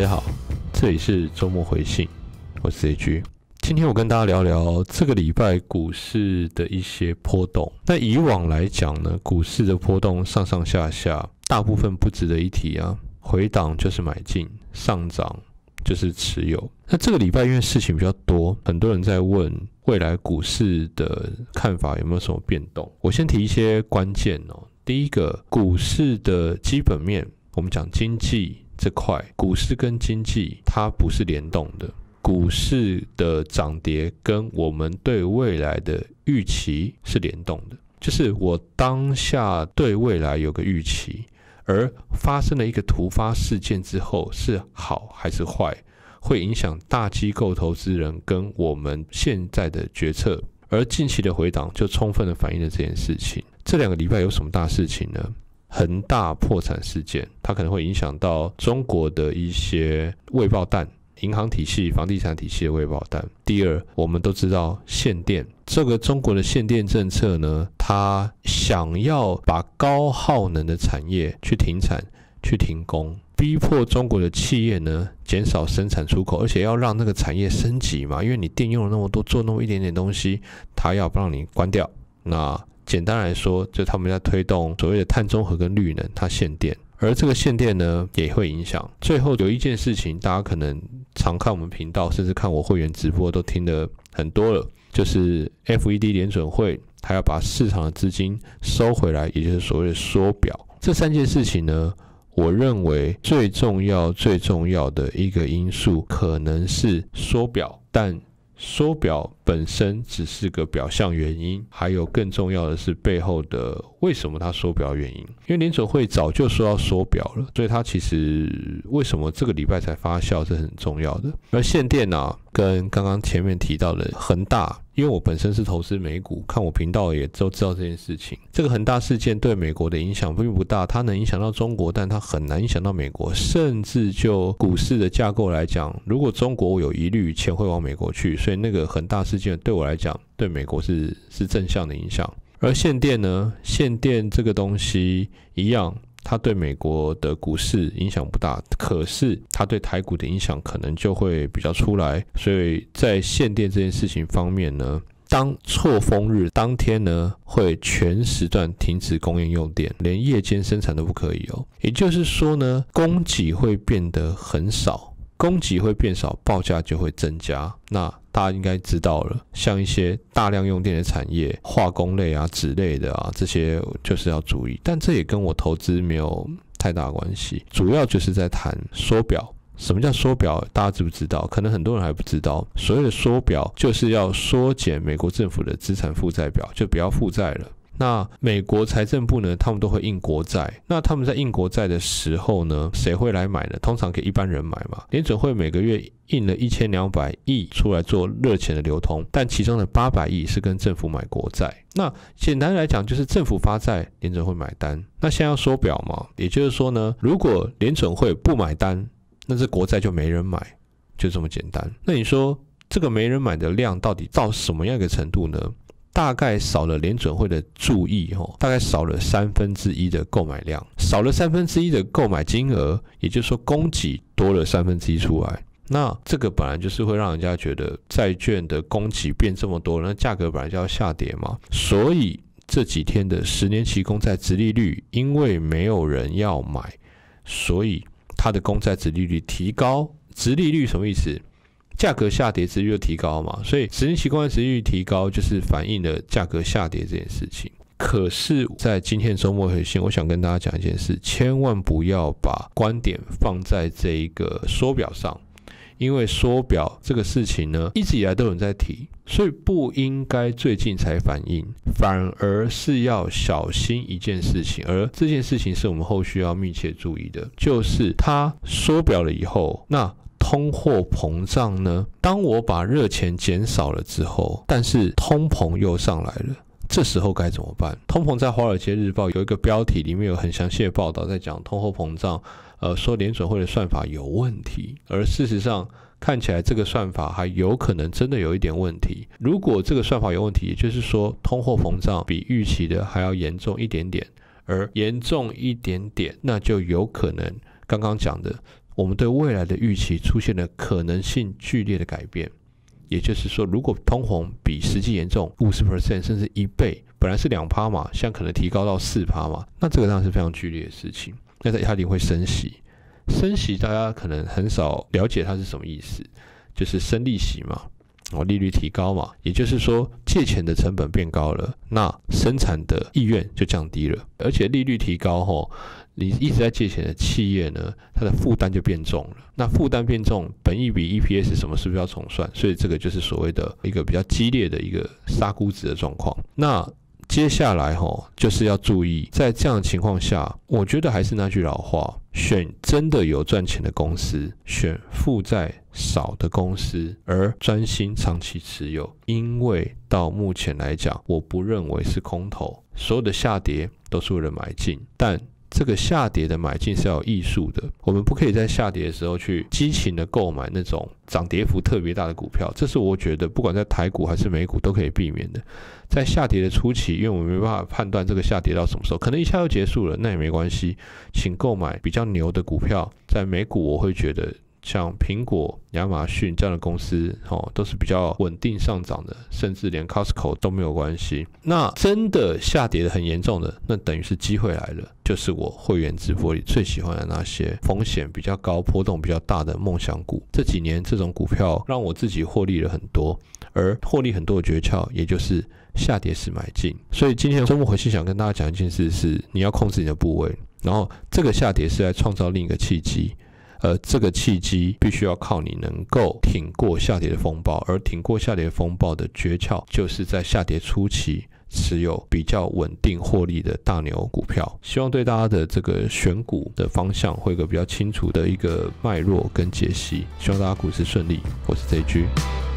大家好这里是周末回信，我是 A G。今天我跟大家聊聊这个礼拜股市的一些波动。那以往来讲呢，股市的波动上上下下，大部分不值得一提啊。回档就是买进，上涨就是持有。那这个礼拜因为事情比较多，很多人在问未来股市的看法有没有什么变动。我先提一些关键哦。第一个，股市的基本面，我们讲经济这块，股市跟经济它不是联动的。股市的涨跌跟我们对未来的预期是联动的，就是我当下对未来有个预期，而发生了一个突发事件之后是好还是坏，会影响大机构投资人跟我们现在的决策。而近期的回档就充分的反映了这件事情。这两个礼拜有什么大事情呢？恒大破产事件，它可能会影响到中国的一些未爆弹、银行体系、房地产体系的未爆弹。第二，我们都知道限电，这个中国的限电政策呢，它想要把高耗能的产业去停产、去停工，逼迫中国的企业呢减少生产出口，而且要让那个产业升级嘛，因为你电用了那么多，做那么一点点东西，它要不让你关掉，那。简单来说，就他们在推动所谓的碳中和跟绿能，它限电，而这个限电呢，也会影响。最后有一件事情，大家可能常看我们频道，甚至看我会员直播，都听得很多了，就是 FED 联准会，它要把市场的资金收回来，也就是所谓的缩表。这三件事情呢，我认为最重要、最重要的一个因素，可能是缩表，但缩表。本身只是个表象原因，还有更重要的是背后的为什么它缩表原因。因为联准会早就说要缩表了，所以它其实为什么这个礼拜才发酵是很重要的。而限电呢，跟刚刚前面提到的恒大，因为我本身是投资美股，看我频道也都知道这件事情。这个恒大事件对美国的影响并不大，它能影响到中国，但它很难影响到美国。甚至就股市的架构来讲，如果中国有疑虑，钱会往美国去，所以那个恒大事件。对我来讲，对美国是是正向的影响。而限电呢？限电这个东西一样，它对美国的股市影响不大，可是它对台股的影响可能就会比较出来。所以在限电这件事情方面呢，当错峰日当天呢，会全时段停止供应用电，连夜间生产都不可以哦。也就是说呢，供给会变得很少，供给会变少，报价就会增加。那大家应该知道了，像一些大量用电的产业，化工类啊、纸类的啊，这些就是要注意。但这也跟我投资没有太大关系，主要就是在谈缩表。什么叫缩表？大家知不知道？可能很多人还不知道。所谓的缩表，就是要缩减美国政府的资产负债表，就不要负债了。那美国财政部呢？他们都会印国债。那他们在印国债的时候呢，谁会来买呢？通常给一般人买嘛。联准会每个月印了一千两百亿出来做热钱的流通，但其中的八百亿是跟政府买国债。那简单来讲，就是政府发债，联准会买单。那现在要缩表嘛？也就是说呢，如果联准会不买单，那这国债就没人买，就这么简单。那你说这个没人买的量到底到什么样一个程度呢？大概少了联准会的注意，吼，大概少了三分之一的购买量，少了三分之一的购买金额，也就是说供给多了三分之一出来。那这个本来就是会让人家觉得债券的供给变这么多，那价格本来就要下跌嘛。所以这几天的十年期公债殖利率，因为没有人要买，所以它的公债殖利率提高。殖利率什么意思？价格下跌，值率就提高嘛，所以十年期公债值率提高，就是反映了价格下跌这件事情。可是，在今天周末回信，我想跟大家讲一件事，千万不要把观点放在这一个缩表上，因为缩表这个事情呢，一直以来都有人在提，所以不应该最近才反应，反而是要小心一件事情，而这件事情是我们后续要密切注意的，就是它缩表了以后，那。通货膨胀呢？当我把热钱减少了之后，但是通膨又上来了，这时候该怎么办？通膨在《华尔街日报》有一个标题，里面有很详细的报道，在讲通货膨胀。呃，说联准会的算法有问题，而事实上看起来这个算法还有可能真的有一点问题。如果这个算法有问题，也就是说通货膨胀比预期的还要严重一点点，而严重一点点，那就有可能刚刚讲的。我们对未来的预期出现了可能性剧烈的改变。也就是说，如果通膨比实际严重五十 percent 甚至一倍，本来是两趴嘛，现在可能提高到四趴嘛，那这个当然是非常剧烈的事情。那在它一定会升息，升息大家可能很少了解它是什么意思，就是升利息嘛，哦，利率提高嘛，也就是说借钱的成本变高了，那生产的意愿就降低了，而且利率提高后。你一直在借钱的企业呢，它的负担就变重了。那负担变重，本益比 EPS 什么是不是要重算？所以这个就是所谓的一个比较激烈的一个杀估值的状况。那接下来吼，就是要注意，在这样的情况下，我觉得还是那句老话，选真的有赚钱的公司，选负债少的公司，而专心长期持有。因为到目前来讲，我不认为是空头，所有的下跌都是为了买进，但。这个下跌的买进是要有艺术的，我们不可以在下跌的时候去激情的购买那种涨跌幅特别大的股票，这是我觉得不管在台股还是美股都可以避免的。在下跌的初期，因为我们没办法判断这个下跌到什么时候，可能一下就结束了，那也没关系，请购买比较牛的股票。在美股，我会觉得。像苹果、亚马逊这样的公司，哦，都是比较稳定上涨的，甚至连 Costco 都没有关系。那真的下跌的很严重的，那等于是机会来了，就是我会员直播里最喜欢的那些风险比较高、波动比较大的梦想股。这几年这种股票让我自己获利了很多，而获利很多的诀窍，也就是下跌时买进。所以今天周末回去想跟大家讲一件事，是你要控制你的部位，然后这个下跌是在创造另一个契机。而，这个契机必须要靠你能够挺过下跌的风暴，而挺过下跌风暴的诀窍，就是在下跌初期持有比较稳定获利的大牛股票。希望对大家的这个选股的方向会有个比较清楚的一个脉络跟解析。希望大家股市顺利。我是 J G。